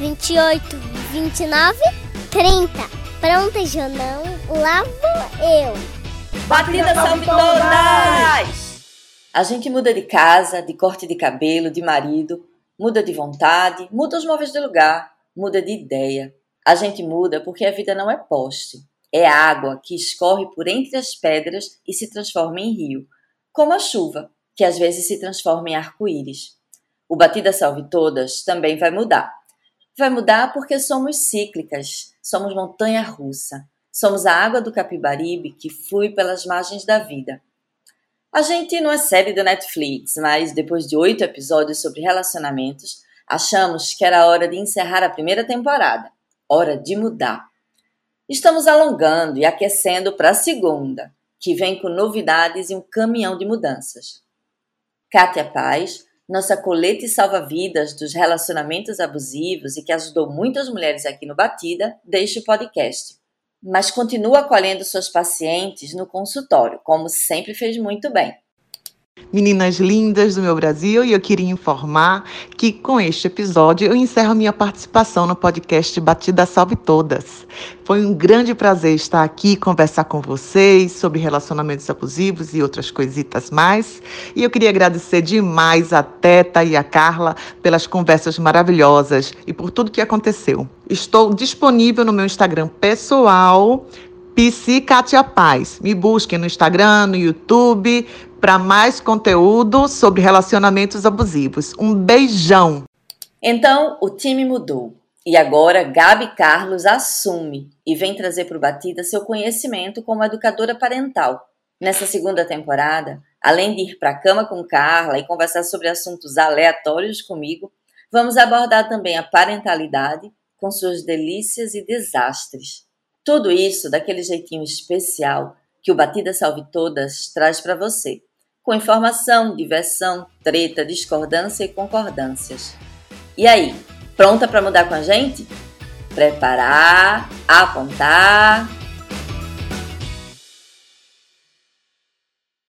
28, 29, 30. Pronta, Jonão? Lá vou eu. Batida salve todas! A gente muda de casa, de corte de cabelo, de marido, muda de vontade, muda os móveis de lugar, muda de ideia. A gente muda porque a vida não é poste. É água que escorre por entre as pedras e se transforma em rio, como a chuva, que às vezes se transforma em arco-íris. O Batida Salve Todas também vai mudar. Vai mudar porque somos cíclicas, somos montanha russa, somos a água do Capibaribe que flui pelas margens da vida. A gente não é série do Netflix, mas depois de oito episódios sobre relacionamentos, achamos que era hora de encerrar a primeira temporada. Hora de mudar. Estamos alongando e aquecendo para a segunda, que vem com novidades e um caminhão de mudanças. Kátia Paz nossa colete salva-vidas dos relacionamentos abusivos e que ajudou muitas mulheres aqui no Batida, deixa o podcast. Mas continua acolhendo suas pacientes no consultório, como sempre fez muito bem. Meninas lindas do meu Brasil, e eu queria informar que com este episódio eu encerro minha participação no podcast Batida Salve Todas. Foi um grande prazer estar aqui conversar com vocês sobre relacionamentos abusivos e outras coisitas mais. E eu queria agradecer demais a Teta e a Carla pelas conversas maravilhosas e por tudo que aconteceu. Estou disponível no meu Instagram pessoal, PC Katia Paz. Me busquem no Instagram, no YouTube, para mais conteúdo sobre relacionamentos abusivos. Um beijão! Então, o time mudou. E agora, Gabi Carlos assume e vem trazer para o Batida seu conhecimento como educadora parental. Nessa segunda temporada, além de ir para a cama com Carla e conversar sobre assuntos aleatórios comigo, vamos abordar também a parentalidade com suas delícias e desastres. Tudo isso daquele jeitinho especial que o Batida Salve Todas traz para você com informação, diversão, treta, discordância e concordâncias. E aí, pronta para mudar com a gente? Preparar, apontar